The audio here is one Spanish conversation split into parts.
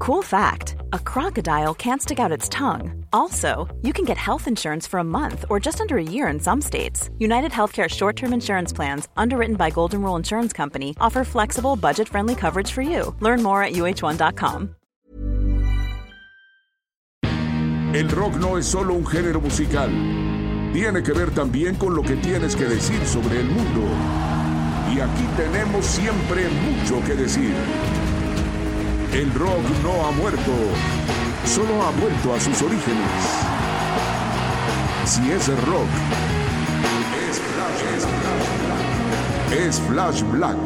Cool fact a crocodile can't stick out its tongue. Also, you can get health insurance for a month or just under a year in some states. United Healthcare short term insurance plans, underwritten by Golden Rule Insurance Company, offer flexible, budget friendly coverage for you. Learn more at uh1.com. El rock no es solo un género musical. Tiene que ver también con lo que tienes que decir sobre el mundo. Y aquí tenemos siempre mucho que decir. El rock no ha muerto, solo ha vuelto a sus orígenes. Si es rock, es Flash, es Flash Black.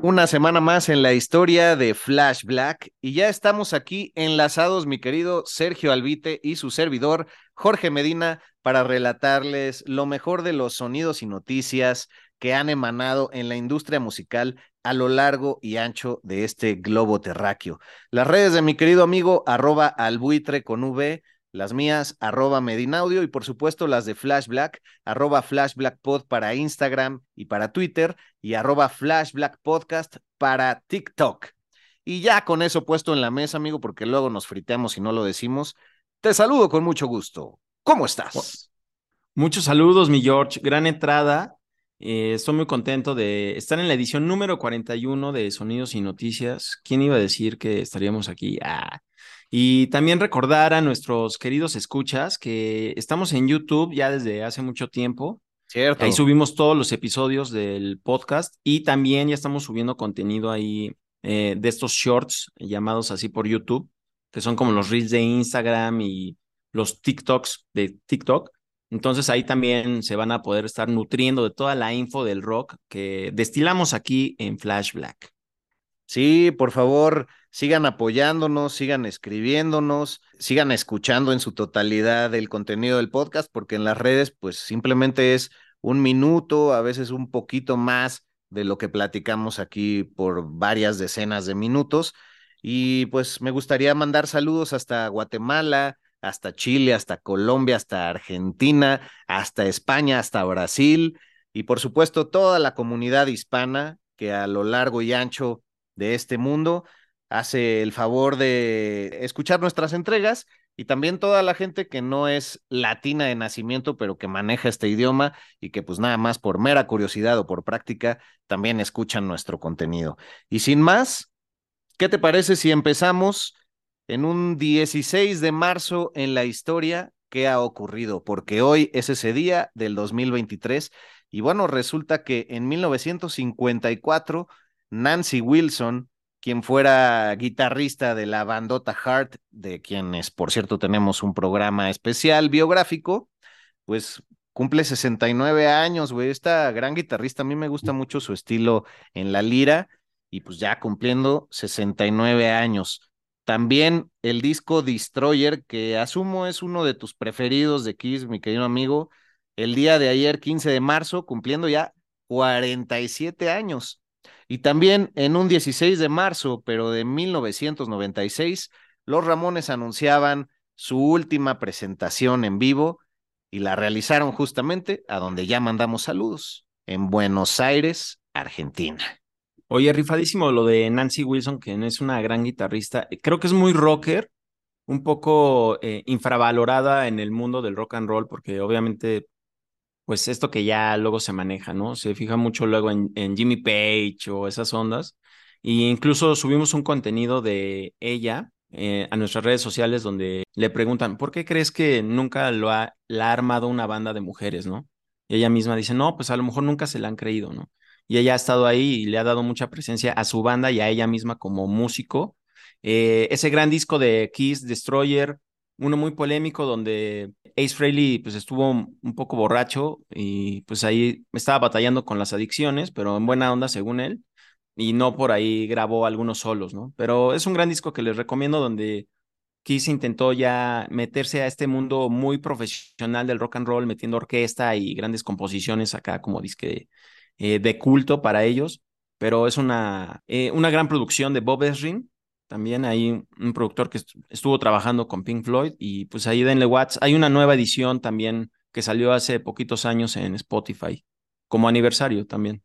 Una semana más en la historia de Flash Black y ya estamos aquí enlazados, mi querido Sergio Albite y su servidor Jorge Medina, para relatarles lo mejor de los sonidos y noticias que han emanado en la industria musical a lo largo y ancho de este globo terráqueo. Las redes de mi querido amigo arroba albuitre con V, las mías arroba medinaudio y por supuesto las de Flash Black, arroba Flash Black Pod para Instagram y para Twitter y arroba Flash Black Podcast para TikTok. Y ya con eso puesto en la mesa, amigo, porque luego nos friteamos y no lo decimos, te saludo con mucho gusto. ¿Cómo estás? Muchos saludos, mi George. Gran entrada. Eh, estoy muy contento de estar en la edición número 41 de Sonidos y Noticias. ¿Quién iba a decir que estaríamos aquí? Ah. Y también recordar a nuestros queridos escuchas que estamos en YouTube ya desde hace mucho tiempo. Cierto. Ahí subimos todos los episodios del podcast y también ya estamos subiendo contenido ahí eh, de estos shorts llamados así por YouTube, que son como los reels de Instagram y los TikToks de TikTok. Entonces ahí también se van a poder estar nutriendo de toda la info del rock que destilamos aquí en Flash Black. Sí, por favor, sigan apoyándonos, sigan escribiéndonos, sigan escuchando en su totalidad el contenido del podcast, porque en las redes pues simplemente es un minuto, a veces un poquito más de lo que platicamos aquí por varias decenas de minutos. Y pues me gustaría mandar saludos hasta Guatemala, hasta Chile, hasta Colombia, hasta Argentina, hasta España, hasta Brasil y por supuesto toda la comunidad hispana que a lo largo y ancho de este mundo hace el favor de escuchar nuestras entregas y también toda la gente que no es latina de nacimiento, pero que maneja este idioma y que pues nada más por mera curiosidad o por práctica también escuchan nuestro contenido. Y sin más, ¿qué te parece si empezamos en un 16 de marzo en la historia qué ha ocurrido, porque hoy es ese día del 2023 y bueno, resulta que en 1954 Nancy Wilson, quien fuera guitarrista de la bandota Heart, de quienes por cierto tenemos un programa especial biográfico, pues cumple 69 años, güey, esta gran guitarrista, a mí me gusta mucho su estilo en la lira y pues ya cumpliendo 69 años. También el disco Destroyer, que asumo es uno de tus preferidos de Kiss, mi querido amigo, el día de ayer, 15 de marzo, cumpliendo ya 47 años. Y también en un 16 de marzo, pero de 1996, los Ramones anunciaban su última presentación en vivo y la realizaron justamente a donde ya mandamos saludos, en Buenos Aires, Argentina. Oye, rifadísimo lo de Nancy Wilson, que es una gran guitarrista. Creo que es muy rocker, un poco eh, infravalorada en el mundo del rock and roll, porque obviamente, pues esto que ya luego se maneja, ¿no? Se fija mucho luego en, Jimmy Page o esas ondas. Y incluso subimos un contenido de ella eh, a nuestras redes sociales donde le preguntan, ¿por qué crees que nunca lo ha, la ha armado una banda de mujeres, ¿no? Y ella misma dice, no, pues a lo mejor nunca se la han creído, ¿no? Y ella ha estado ahí y le ha dado mucha presencia a su banda y a ella misma como músico. Eh, ese gran disco de Kiss Destroyer, uno muy polémico donde Ace Frehley pues estuvo un poco borracho y pues ahí estaba batallando con las adicciones, pero en buena onda según él. y no por ahí grabó algunos solos, ¿no? Pero es un gran disco que les recomiendo donde Kiss intentó ya meterse a este mundo muy profesional del rock and roll, metiendo orquesta y grandes composiciones acá como disque eh, de culto para ellos, pero es una, eh, una gran producción de Bob Esrin, también hay un productor que estuvo trabajando con Pink Floyd y pues ahí denle watts. Hay una nueva edición también que salió hace poquitos años en Spotify, como aniversario también.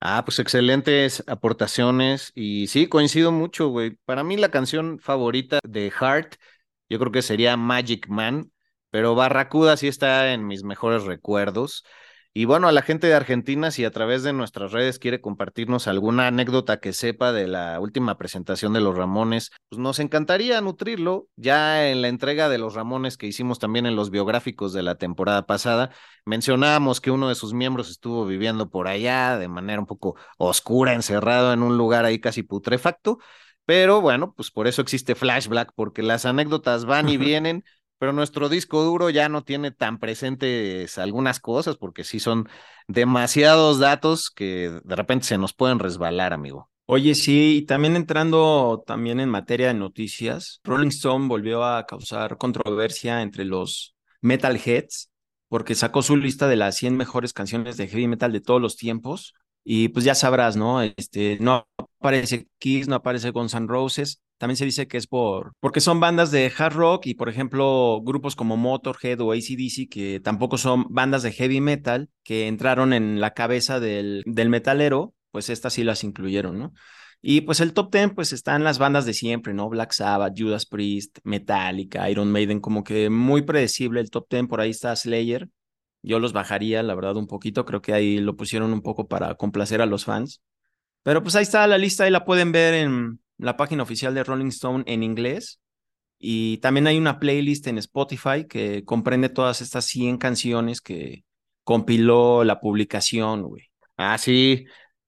Ah, pues excelentes aportaciones y sí, coincido mucho, güey. Para mí la canción favorita de Heart, yo creo que sería Magic Man, pero Barracuda sí está en mis mejores recuerdos. Y bueno, a la gente de Argentina, si a través de nuestras redes quiere compartirnos alguna anécdota que sepa de la última presentación de los Ramones, pues nos encantaría nutrirlo. Ya en la entrega de los Ramones que hicimos también en los biográficos de la temporada pasada, mencionábamos que uno de sus miembros estuvo viviendo por allá de manera un poco oscura, encerrado en un lugar ahí casi putrefacto. Pero bueno, pues por eso existe Flashback, porque las anécdotas van y vienen pero nuestro disco duro ya no tiene tan presentes algunas cosas porque sí son demasiados datos que de repente se nos pueden resbalar, amigo. Oye, sí, y también entrando también en materia de noticias, Rolling Stone volvió a causar controversia entre los metalheads porque sacó su lista de las 100 mejores canciones de heavy metal de todos los tiempos y pues ya sabrás, ¿no? Este, no aparece Kiss, no aparece Guns N' Roses, también se dice que es por porque son bandas de hard rock y por ejemplo grupos como Motorhead o ACDC que tampoco son bandas de heavy metal que entraron en la cabeza del, del metalero, pues estas sí las incluyeron, ¿no? Y pues el top 10 pues están las bandas de siempre, ¿no? Black Sabbath, Judas Priest, Metallica, Iron Maiden, como que muy predecible el top 10, por ahí está Slayer. Yo los bajaría, la verdad, un poquito, creo que ahí lo pusieron un poco para complacer a los fans. Pero pues ahí está la lista, ahí la pueden ver en, la página oficial de Rolling Stone en inglés. Y también hay una playlist en Spotify que comprende todas estas 100 canciones que compiló la publicación, güey. Ah, sí.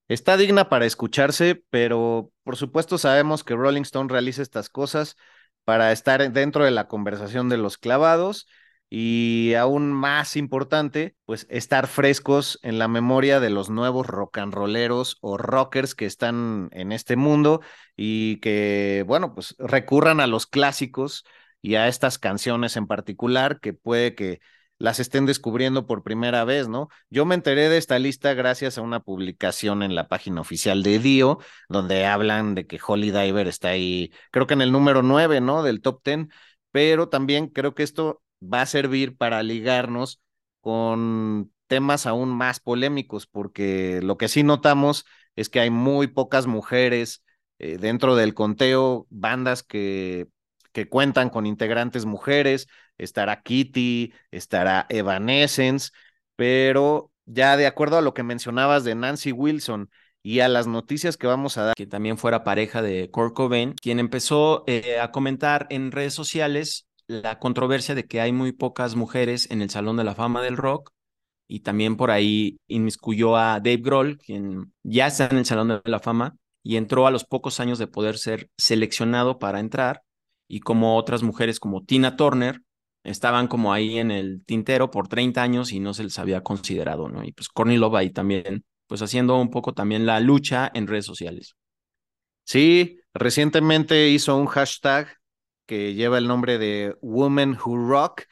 Está digna para escucharse, pero por supuesto sabemos que Rolling Stone realiza estas cosas para estar dentro de la conversación de los clavados y aún más importante, pues estar frescos en la memoria de los nuevos rock and rolleros o rockers que están en este mundo y que, bueno, pues recurran a los clásicos y a estas canciones en particular que puede que las estén descubriendo por primera vez, ¿no? Yo me enteré de esta lista gracias a una publicación en la página oficial de Dio, donde hablan de que Holy Diver está ahí, creo que en el número 9, ¿no? Del top 10, pero también creo que esto va a servir para ligarnos con temas aún más polémicos, porque lo que sí notamos es que hay muy pocas mujeres eh, dentro del conteo, bandas que, que cuentan con integrantes mujeres, estará Kitty, estará Evanescence, pero ya de acuerdo a lo que mencionabas de Nancy Wilson y a las noticias que vamos a dar. Que también fuera pareja de Kurt Cobain, quien empezó eh, a comentar en redes sociales la controversia de que hay muy pocas mujeres en el Salón de la Fama del Rock y también por ahí inmiscuyó a Dave Grohl, quien ya está en el Salón de la Fama y entró a los pocos años de poder ser seleccionado para entrar y como otras mujeres como Tina Turner estaban como ahí en el tintero por 30 años y no se les había considerado, ¿no? Y pues Courtney Love ahí también, pues haciendo un poco también la lucha en redes sociales. Sí, recientemente hizo un hashtag que lleva el nombre de Women Who Rock.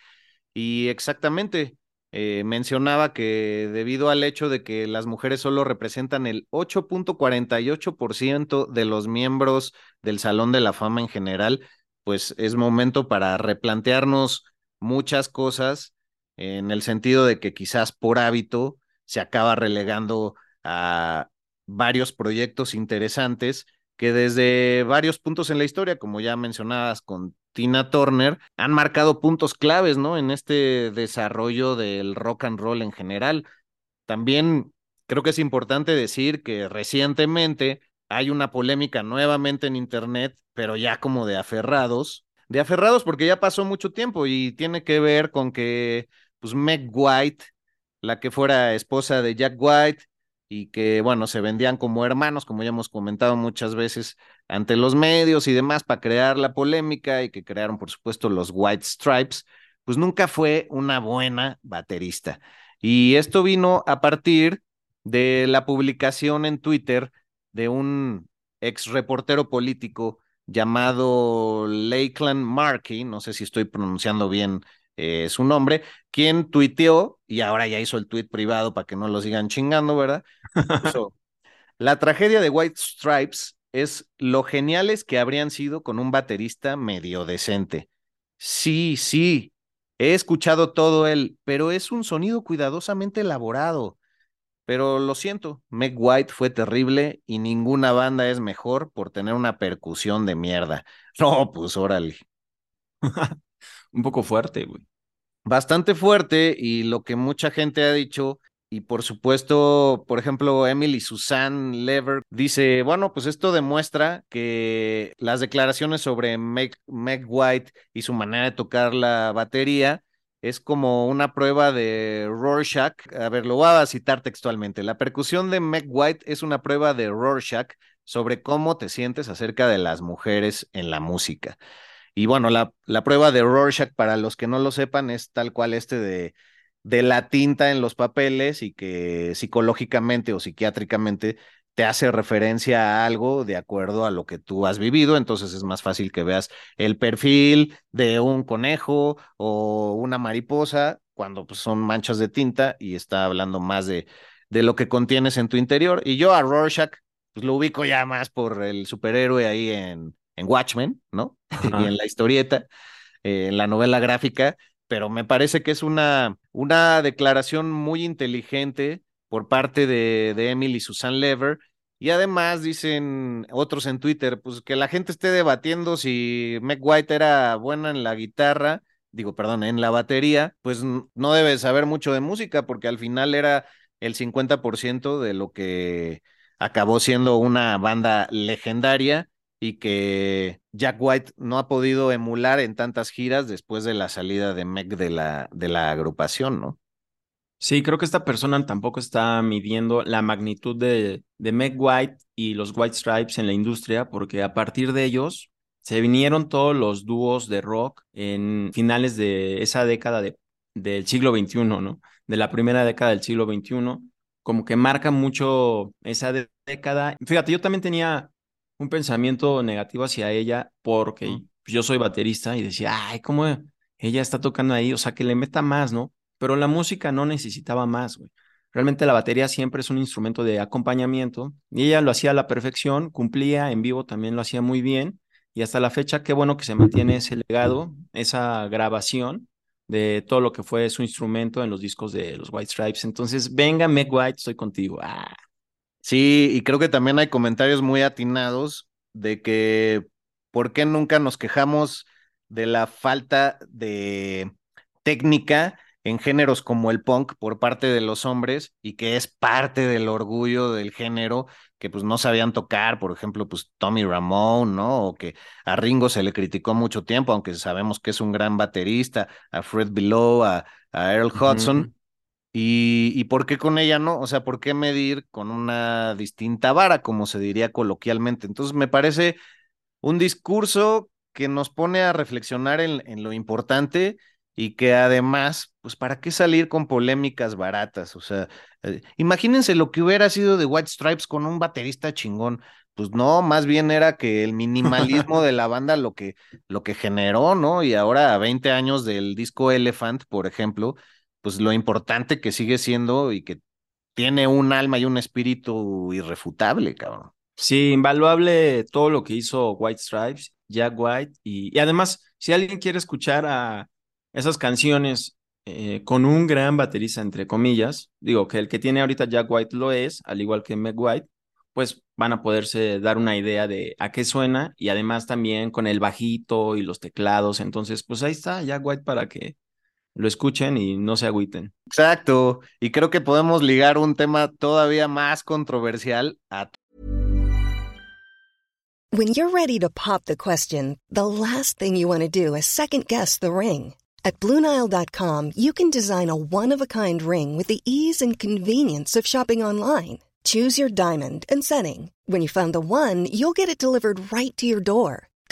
Y exactamente eh, mencionaba que debido al hecho de que las mujeres solo representan el 8.48% de los miembros del Salón de la Fama en general, pues es momento para replantearnos muchas cosas en el sentido de que quizás por hábito se acaba relegando a varios proyectos interesantes que desde varios puntos en la historia, como ya mencionabas con Tina Turner, han marcado puntos claves, ¿no? En este desarrollo del rock and roll en general. También creo que es importante decir que recientemente hay una polémica nuevamente en Internet, pero ya como de aferrados, de aferrados porque ya pasó mucho tiempo y tiene que ver con que, pues, Meg White, la que fuera esposa de Jack White, y que, bueno, se vendían como hermanos, como ya hemos comentado muchas veces ante los medios y demás, para crear la polémica y que crearon, por supuesto, los White Stripes, pues nunca fue una buena baterista. Y esto vino a partir de la publicación en Twitter de un ex reportero político llamado Lakeland Markey, no sé si estoy pronunciando bien eh, su nombre, quien tuiteó, y ahora ya hizo el tuit privado para que no lo sigan chingando, ¿verdad? la tragedia de White Stripes es lo geniales que habrían sido con un baterista medio decente. Sí, sí, he escuchado todo él, pero es un sonido cuidadosamente elaborado. Pero lo siento, Meg White fue terrible y ninguna banda es mejor por tener una percusión de mierda. No, pues órale. Un poco fuerte, güey. Bastante fuerte y lo que mucha gente ha dicho y por supuesto, por ejemplo, Emily Susan Lever dice, bueno, pues esto demuestra que las declaraciones sobre Meg, White y su manera de tocar la batería es como una prueba de Rorschach. A ver, lo voy a citar textualmente. La percusión de Meg White es una prueba de Rorschach sobre cómo te sientes acerca de las mujeres en la música. Y bueno, la, la prueba de Rorschach, para los que no lo sepan, es tal cual este de, de la tinta en los papeles y que psicológicamente o psiquiátricamente te hace referencia a algo de acuerdo a lo que tú has vivido, entonces es más fácil que veas el perfil de un conejo o una mariposa cuando pues, son manchas de tinta y está hablando más de, de lo que contienes en tu interior. Y yo a Rorschach pues, lo ubico ya más por el superhéroe ahí en, en Watchmen, ¿no? y en la historieta, eh, en la novela gráfica, pero me parece que es una, una declaración muy inteligente por parte de, de Emily Susan Lever. Y además dicen otros en Twitter, pues que la gente esté debatiendo si Meg White era buena en la guitarra, digo, perdón, en la batería, pues no debe saber mucho de música porque al final era el 50% de lo que acabó siendo una banda legendaria y que Jack White no ha podido emular en tantas giras después de la salida de Meg de la, de la agrupación, ¿no? Sí, creo que esta persona tampoco está midiendo la magnitud de, de Meg White y los White Stripes en la industria, porque a partir de ellos se vinieron todos los dúos de rock en finales de esa década de, del siglo XXI, ¿no? De la primera década del siglo XXI, como que marca mucho esa década. Fíjate, yo también tenía un pensamiento negativo hacia ella porque yo soy baterista y decía, ay, ¿cómo ella está tocando ahí? O sea, que le meta más, ¿no? pero la música no necesitaba más, güey. Realmente la batería siempre es un instrumento de acompañamiento y ella lo hacía a la perfección, cumplía en vivo también lo hacía muy bien y hasta la fecha qué bueno que se mantiene ese legado, esa grabación de todo lo que fue su instrumento en los discos de los White Stripes. Entonces, venga, Meg White, estoy contigo. Ah. Sí, y creo que también hay comentarios muy atinados de que por qué nunca nos quejamos de la falta de técnica en géneros como el punk por parte de los hombres y que es parte del orgullo del género que pues no sabían tocar, por ejemplo, pues Tommy Ramone, ¿no? O que a Ringo se le criticó mucho tiempo, aunque sabemos que es un gran baterista, a Fred Below, a, Earl Hudson. Y, ¿Y por qué con ella no? O sea, ¿por qué medir con una distinta vara, como se diría coloquialmente? Entonces, me parece un discurso que nos pone a reflexionar en, en lo importante y que además, pues, ¿para qué salir con polémicas baratas? O sea, eh, imagínense lo que hubiera sido de White Stripes con un baterista chingón. Pues no, más bien era que el minimalismo de la banda lo que, lo que generó, ¿no? Y ahora a 20 años del disco Elephant, por ejemplo, pues lo importante que sigue siendo y que tiene un alma y un espíritu irrefutable, cabrón. Sí, invaluable todo lo que hizo White Stripes, Jack White, y además, si alguien quiere escuchar a esas canciones eh, con un gran baterista, entre comillas, digo que el que tiene ahorita Jack White lo es, al igual que Meg White, pues van a poderse dar una idea de a qué suena y además también con el bajito y los teclados. Entonces, pues ahí está Jack White para que lo escuchen y no se agüiten. Exacto. Y creo que podemos ligar un tema todavía más controversial a. When you're ready to pop the question, the last thing you want to do is second guess the ring. At Bluenile.com, you can design a one of a kind ring with the ease and convenience of shopping online. Choose your diamond and setting. When you find the one, you'll get it delivered right to your door.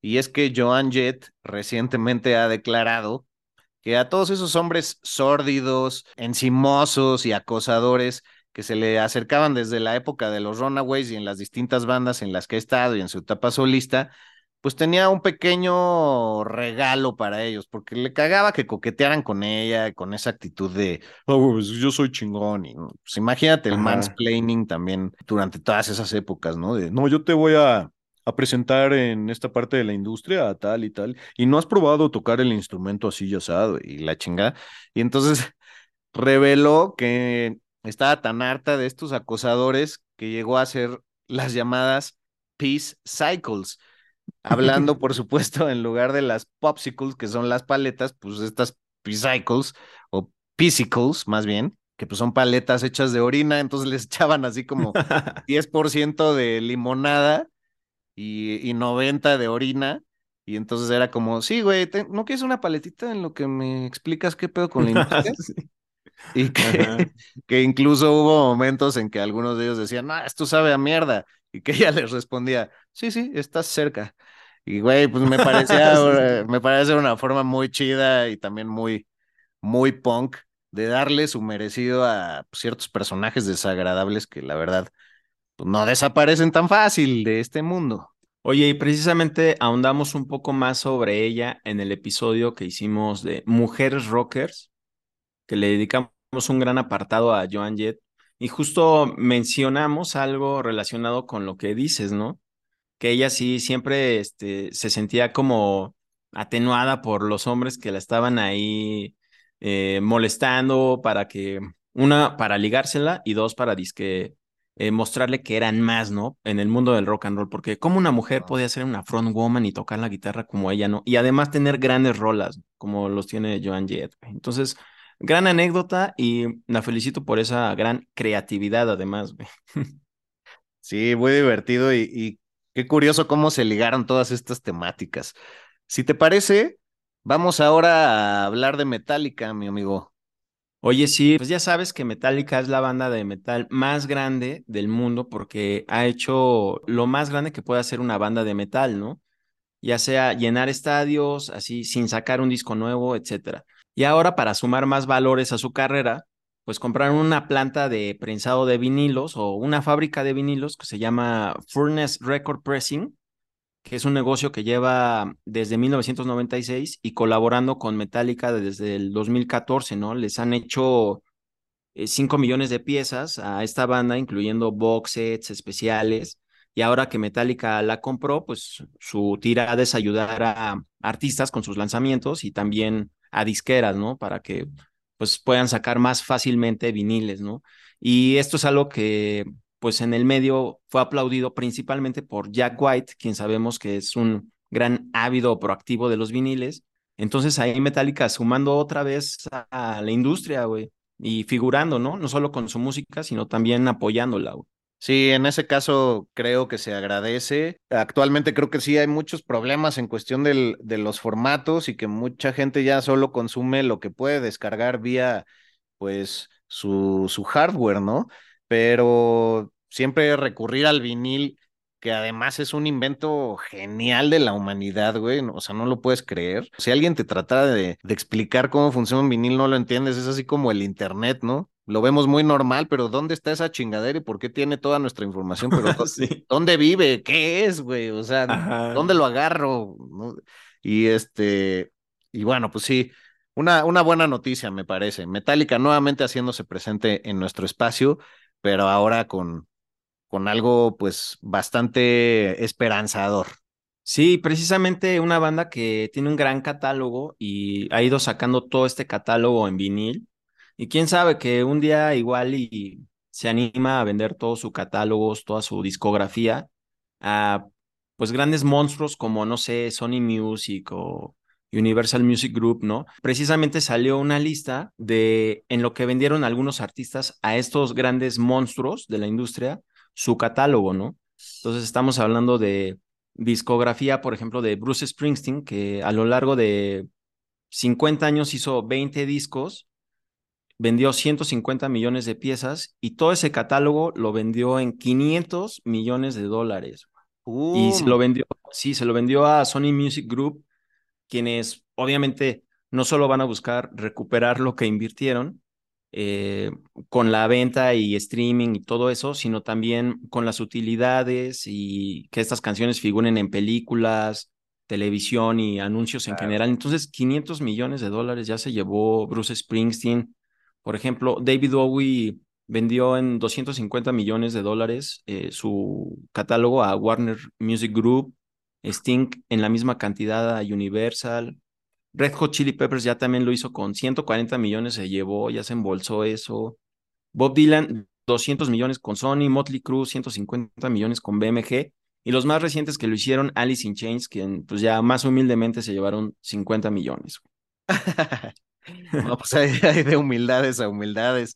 y es que Joan Jett recientemente ha declarado que a todos esos hombres sórdidos, encimosos y acosadores que se le acercaban desde la época de los Runaways y en las distintas bandas en las que ha estado y en su etapa solista, pues tenía un pequeño regalo para ellos, porque le cagaba que coquetearan con ella, con esa actitud de, oh, pues yo soy chingón. Y, pues imagínate el Ajá. mansplaining también durante todas esas épocas, ¿no? De, no, yo te voy a, a presentar en esta parte de la industria a tal y tal, y no has probado tocar el instrumento así ya asado y la chingada. Y entonces reveló que estaba tan harta de estos acosadores que llegó a hacer las llamadas peace cycles hablando, por supuesto, en lugar de las popsicles, que son las paletas, pues estas piscicles o piscicles, más bien, que pues son paletas hechas de orina, entonces les echaban así como 10% de limonada y, y 90 de orina, y entonces era como, sí, güey, te- ¿no quieres una paletita en lo que me explicas qué pedo con la industria? Sí. Y que, que incluso hubo momentos en que algunos de ellos decían, no, esto sabe a mierda. Y que ella les respondía, sí, sí, estás cerca. Y güey, pues me parecía, eh, me parece una forma muy chida y también muy, muy punk de darle su merecido a ciertos personajes desagradables que la verdad no desaparecen tan fácil de este mundo. Oye, y precisamente ahondamos un poco más sobre ella en el episodio que hicimos de Mujeres Rockers, que le dedicamos un gran apartado a Joan Jett, y justo mencionamos algo relacionado con lo que dices, ¿no? Que ella sí siempre este, se sentía como atenuada por los hombres que la estaban ahí eh, molestando para que, una, para ligársela y dos, para disque eh, mostrarle que eran más, ¿no? En el mundo del rock and roll, porque como una mujer podía ser una front woman y tocar la guitarra como ella, ¿no? Y además tener grandes rolas, como los tiene Joan Jett. Entonces, gran anécdota y la felicito por esa gran creatividad, además, güey. Sí, muy divertido y, y qué curioso cómo se ligaron todas estas temáticas. Si te parece, vamos ahora a hablar de Metallica, mi amigo. Oye, sí, pues ya sabes que Metallica es la banda de metal más grande del mundo porque ha hecho lo más grande que puede hacer una banda de metal, ¿no? Ya sea llenar estadios, así sin sacar un disco nuevo, etcétera. Y ahora para sumar más valores a su carrera, pues compraron una planta de prensado de vinilos o una fábrica de vinilos que se llama Furnace Record Pressing, que es un negocio que lleva desde 1996 y colaborando con Metallica desde el 2014, ¿no? Les han hecho 5 millones de piezas a esta banda, incluyendo box sets especiales. Y ahora que Metallica la compró, pues su tirada es ayudar a artistas con sus lanzamientos y también a disqueras, ¿no? Para que pues puedan sacar más fácilmente viniles, ¿no? Y esto es algo que pues en el medio fue aplaudido principalmente por Jack White, quien sabemos que es un gran ávido proactivo de los viniles. Entonces ahí Metallica sumando otra vez a la industria, güey, y figurando, ¿no? No solo con su música, sino también apoyándola, güey. Sí, en ese caso creo que se agradece. Actualmente creo que sí hay muchos problemas en cuestión del, de los formatos y que mucha gente ya solo consume lo que puede descargar vía, pues, su, su hardware, ¿no? Pero siempre recurrir al vinil, que además es un invento genial de la humanidad, güey. O sea, no lo puedes creer. Si alguien te tratara de, de explicar cómo funciona un vinil, no lo entiendes. Es así como el Internet, ¿no? lo vemos muy normal, pero ¿dónde está esa chingadera y por qué tiene toda nuestra información? Pero Sí. ¿dónde vive? ¿Qué es, güey? O sea, Ajá. ¿dónde lo agarro? ¿No? Y este, y bueno, pues sí, una, una buena noticia, me parece. Metallica nuevamente haciéndose presente en nuestro espacio, pero ahora con, con algo, pues, bastante esperanzador. Sí, precisamente una banda que tiene un gran catálogo y ha ido sacando todo este catálogo en vinil. Y quién sabe que un día igual y se anima a vender todo su catálogo, toda su discografía a pues grandes monstruos como, no sé, Sony Music o Universal Music Group, ¿no? Precisamente salió una lista de en lo que vendieron algunos artistas a estos grandes monstruos de la industria, su catálogo, ¿no? Entonces estamos hablando de discografía, por ejemplo, de Bruce Springsteen, que a lo largo de 50 años hizo 20 discos, vendió 150 millones de piezas y todo ese catálogo lo vendió en 500 millones de dólares. Y se lo vendió, sí, se lo vendió a Sony Music Group, quienes obviamente no solo van a buscar recuperar lo que invirtieron eh, con la venta y streaming y todo eso, sino también con las utilidades y que estas canciones figuren en películas, televisión y anuncios en general. Entonces, 500 millones de dólares ya se llevó Bruce Springsteen. Por ejemplo, David Bowie vendió en 250 millones de dólares eh, su catálogo a Warner Music Group, Sting en la misma cantidad a Universal. Red Hot Chili Peppers ya también lo hizo con 140 millones, se llevó, ya se embolsó eso. Bob Dylan, 200 millones con Sony, Motley Crue, 150 millones con BMG. Y los más recientes que lo hicieron, Alice in Chains, que pues ya más humildemente se llevaron 50 millones. no, pues hay, hay, de humildades a humildades.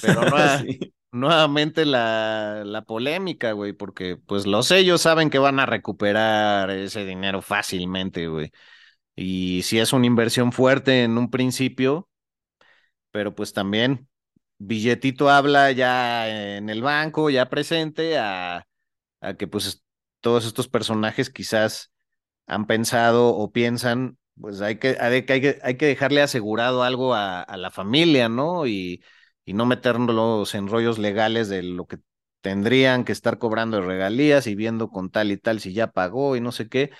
Pero no. nuevamente la, la polémica, güey, porque pues los sellos saben que van a recuperar ese dinero fácilmente, güey. Y si es una inversión fuerte en un principio, pero pues también billetito habla ya en el banco, ya presente, a, a que pues todos estos personajes quizás han pensado o piensan, pues hay que, hay que, hay que dejarle asegurado algo a, a la familia, ¿no? Y, y no meternos en rollos legales de lo que tendrían que estar cobrando de regalías y viendo con tal y tal si ya pagó y no sé qué.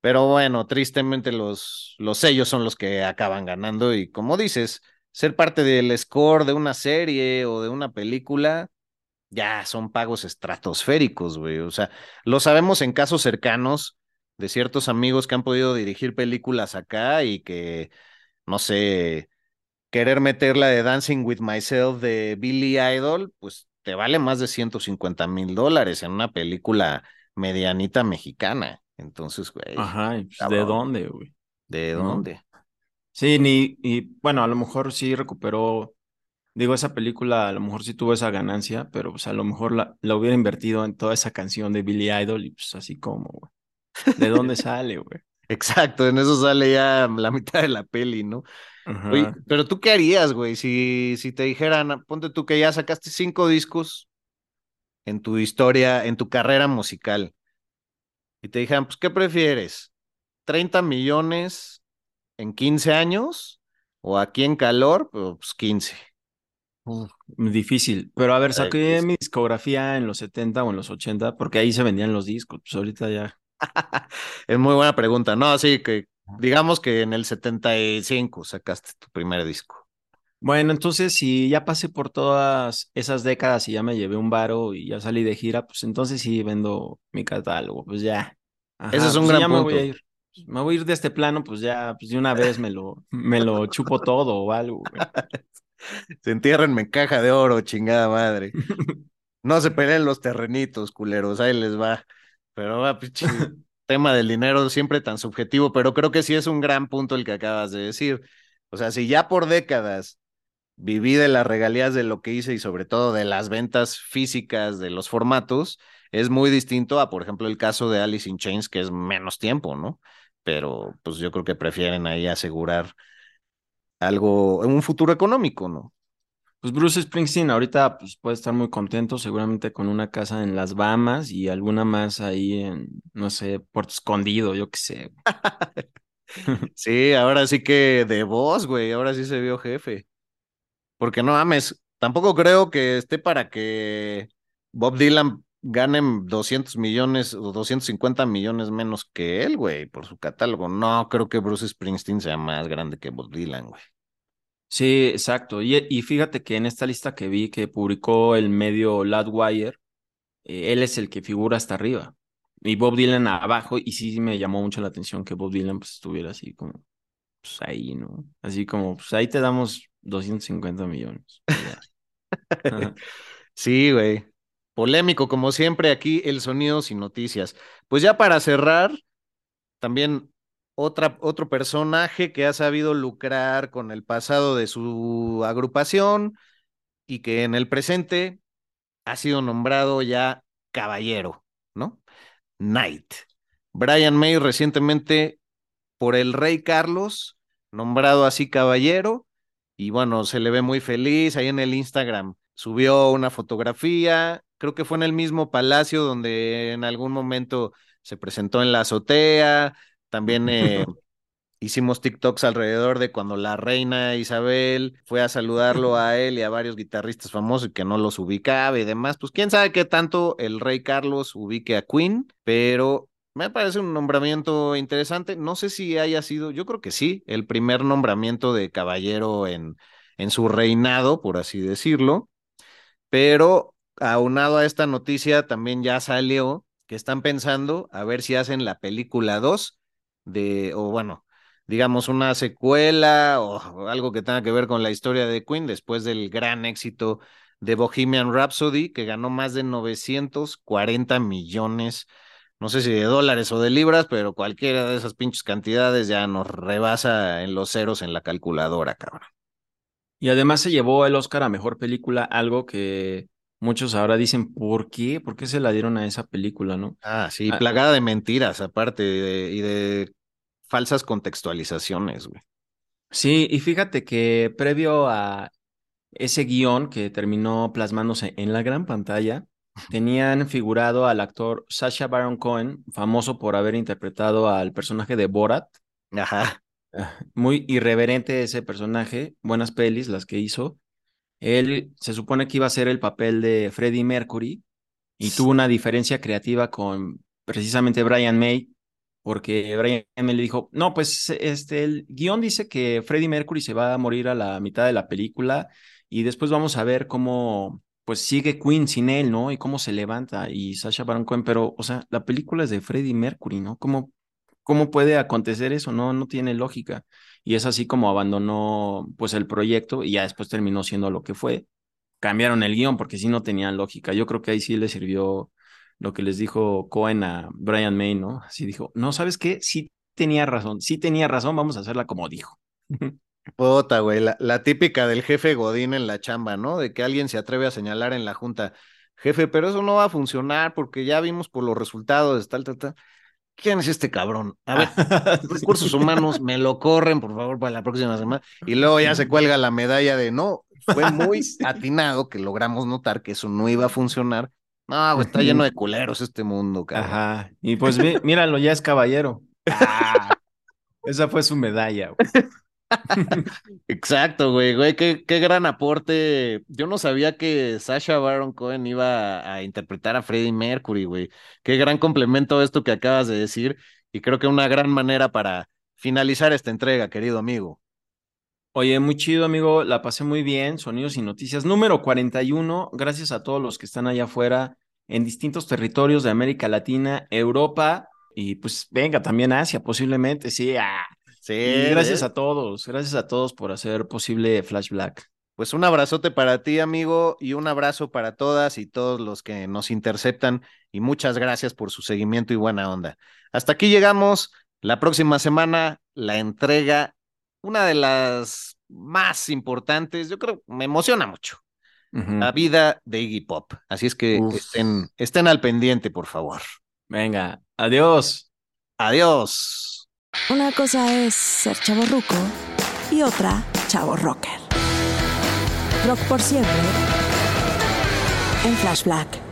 Pero bueno, tristemente los, los sellos son los que acaban ganando y como dices, ser parte del score de una serie o de una película, ya son pagos estratosféricos, güey. O sea, lo sabemos en casos cercanos de ciertos amigos que han podido dirigir películas acá y que, no sé, querer meter la de Dancing with Myself de Billy Idol, pues te vale más de 150 mil dólares en una película medianita mexicana. Entonces, güey. Ajá, ¿y pues, ¿de dónde, güey? ¿De ¿No? dónde? Sí, ni, y bueno, a lo mejor sí recuperó, digo, esa película a lo mejor sí tuvo esa ganancia, pero pues a lo mejor la, la hubiera invertido en toda esa canción de Billy Idol y pues así como, güey. ¿De dónde sale, güey? Exacto, en eso sale ya la mitad de la peli, ¿no? Oye, pero tú qué harías, güey, si, si te dijeran, ponte tú que ya sacaste cinco discos en tu historia, en tu carrera musical, y te dijeran, pues, ¿qué prefieres? ¿30 millones en 15 años? ¿O aquí en calor? Pues 15. Difícil, pero a ver, saqué mi discografía en los 70 o en los 80, porque ahí se vendían los discos, pues ahorita ya. Es muy buena pregunta. No, sí, que digamos que en el 75 sacaste tu primer disco. Bueno, entonces si ya pasé por todas esas décadas y ya me llevé un varo y ya salí de gira, pues entonces sí vendo mi catálogo, pues ya. Ajá, Ese es un pues gran ya me voy a punto. ir. Pues Me voy a ir de este plano, pues ya, pues de una vez me lo, me lo chupo todo o algo. Se entierren en caja de oro, chingada madre. No se peleen los terrenitos, culeros, ahí les va. Pero va, pinche, tema del dinero siempre tan subjetivo, pero creo que sí es un gran punto el que acabas de decir. O sea, si ya por décadas viví de las regalías de lo que hice y sobre todo de las ventas físicas de los formatos, es muy distinto a, por ejemplo, el caso de Alice in Chains, que es menos tiempo, ¿no? Pero pues yo creo que prefieren ahí asegurar algo, un futuro económico, ¿no? Pues Bruce Springsteen ahorita pues, puede estar muy contento, seguramente con una casa en las Bahamas y alguna más ahí en, no sé, Puerto Escondido, yo qué sé. sí, ahora sí que de voz, güey, ahora sí se vio jefe. Porque no mames, tampoco creo que esté para que Bob Dylan gane 200 millones o 250 millones menos que él, güey, por su catálogo. No creo que Bruce Springsteen sea más grande que Bob Dylan, güey. Sí, exacto. Y, fíjate que en esta lista que vi que publicó el medio Ladwire, eh, él es el que figura hasta arriba. Y Bob Dylan abajo, y sí me llamó mucho la atención que Bob Dylan pues, estuviera así como, pues ahí, ¿no? Así como, pues ahí te damos 250 millones. sí, güey. Polémico, como siempre, aquí el sonido sin noticias. Pues ya para cerrar, también otra, otro personaje que ha sabido lucrar con el pasado de su agrupación y que en el presente ha sido nombrado ya caballero, ¿no? Knight. Brian May recientemente por el rey Carlos, nombrado así caballero, y bueno, se le ve muy feliz ahí en el Instagram. Subió una fotografía, creo que fue en el mismo palacio donde en algún momento se presentó en la azotea, también eh, hicimos TikToks alrededor de cuando la reina Isabel fue a saludarlo a él y a varios guitarristas famosos y que no los ubicaba y demás. Pues quién sabe qué tanto el rey Carlos ubique a Queen, pero me parece un nombramiento interesante. No sé si haya sido, yo creo que sí, el primer nombramiento de caballero en, en su reinado, por así decirlo. Pero aunado a esta noticia, también ya salió que están pensando a ver si hacen la película 2 de, o bueno, digamos, una secuela o algo que tenga que ver con la historia de Queen después del gran éxito de Bohemian Rhapsody, que ganó más de 940 millones, no sé si de dólares o de libras, pero cualquiera de esas pinches cantidades ya nos rebasa en los ceros en la calculadora, cabrón. Y además se llevó el Oscar a Mejor Película, algo que muchos ahora dicen, ¿por qué? ¿Por qué se la dieron a esa película, no? Ah, sí, ah, plagada de mentiras aparte y de falsas contextualizaciones, güey. Sí, y fíjate que previo a ese guion que terminó plasmándose en la gran pantalla, tenían figurado al actor Sasha Baron Cohen, famoso por haber interpretado al personaje de Borat. Ajá. Ah, muy irreverente ese personaje, buenas pelis las que hizo. Él se supone que iba a ser el papel de Freddie Mercury y tuvo una diferencia creativa con precisamente Brian May, porque Brian May le dijo, no, pues este, el guion dice que Freddie Mercury se va a morir a la mitad de la película y después vamos a ver cómo pues sigue Queen sin él, ¿no? Y cómo se levanta y Sasha Baron Cohen, pero, o sea, la película es de Freddie Mercury, ¿no? ¿Cómo, cómo puede acontecer eso? No, no tiene lógica. Y es así como abandonó pues el proyecto y ya después terminó siendo lo que fue. Cambiaron el guion porque sí no tenían lógica. Yo creo que ahí sí le sirvió lo que les dijo Cohen a Brian May, ¿no? Así dijo, no, ¿sabes qué? Sí tenía razón, sí tenía razón, vamos a hacerla como dijo. Puta, güey, la, la, típica del jefe Godín en la chamba, ¿no? De que alguien se atreve a señalar en la junta, jefe, pero eso no va a funcionar porque ya vimos por los resultados, tal, tal, tal. ¿Quién es este cabrón? A ver, recursos humanos, me lo corren, por favor, para la próxima semana. Y luego ya se cuelga la medalla de no, fue muy atinado que logramos notar que eso no iba a funcionar. No, está lleno de culeros este mundo, cabrón. Ajá. Y pues míralo, ya es caballero. Ah, esa fue su medalla. Güey. Exacto, güey, güey, qué, gran aporte. Yo no sabía que Sasha Baron Cohen iba a, interpretar a Freddie Mercury, güey. Qué gran complemento esto que acabas de decir y creo que una gran manera para finalizar esta entrega, querido amigo. Oye, muy chido, amigo. La pasé muy bien. Sonidos y noticias número 41. Gracias a todos los que están allá afuera en distintos territorios de América Latina, Europa y pues venga también Asia, posiblemente. Sí, ah, Sí. gracias a todos, gracias a todos por hacer posible Flash Black. Pues un abrazote para ti, amigo, y un abrazo para todas y todos los que nos interceptan. Y muchas gracias por su seguimiento y buena onda. Hasta aquí llegamos. La próxima semana, la entrega, una de las más importantes, yo creo, me emociona mucho. La vida de Iggy Pop. Así es que estén, estén al pendiente, por favor. Venga, adiós. Adiós. Una cosa es ser chavo ruco y otra chavo rocker. Rock por siempre en Flash Black.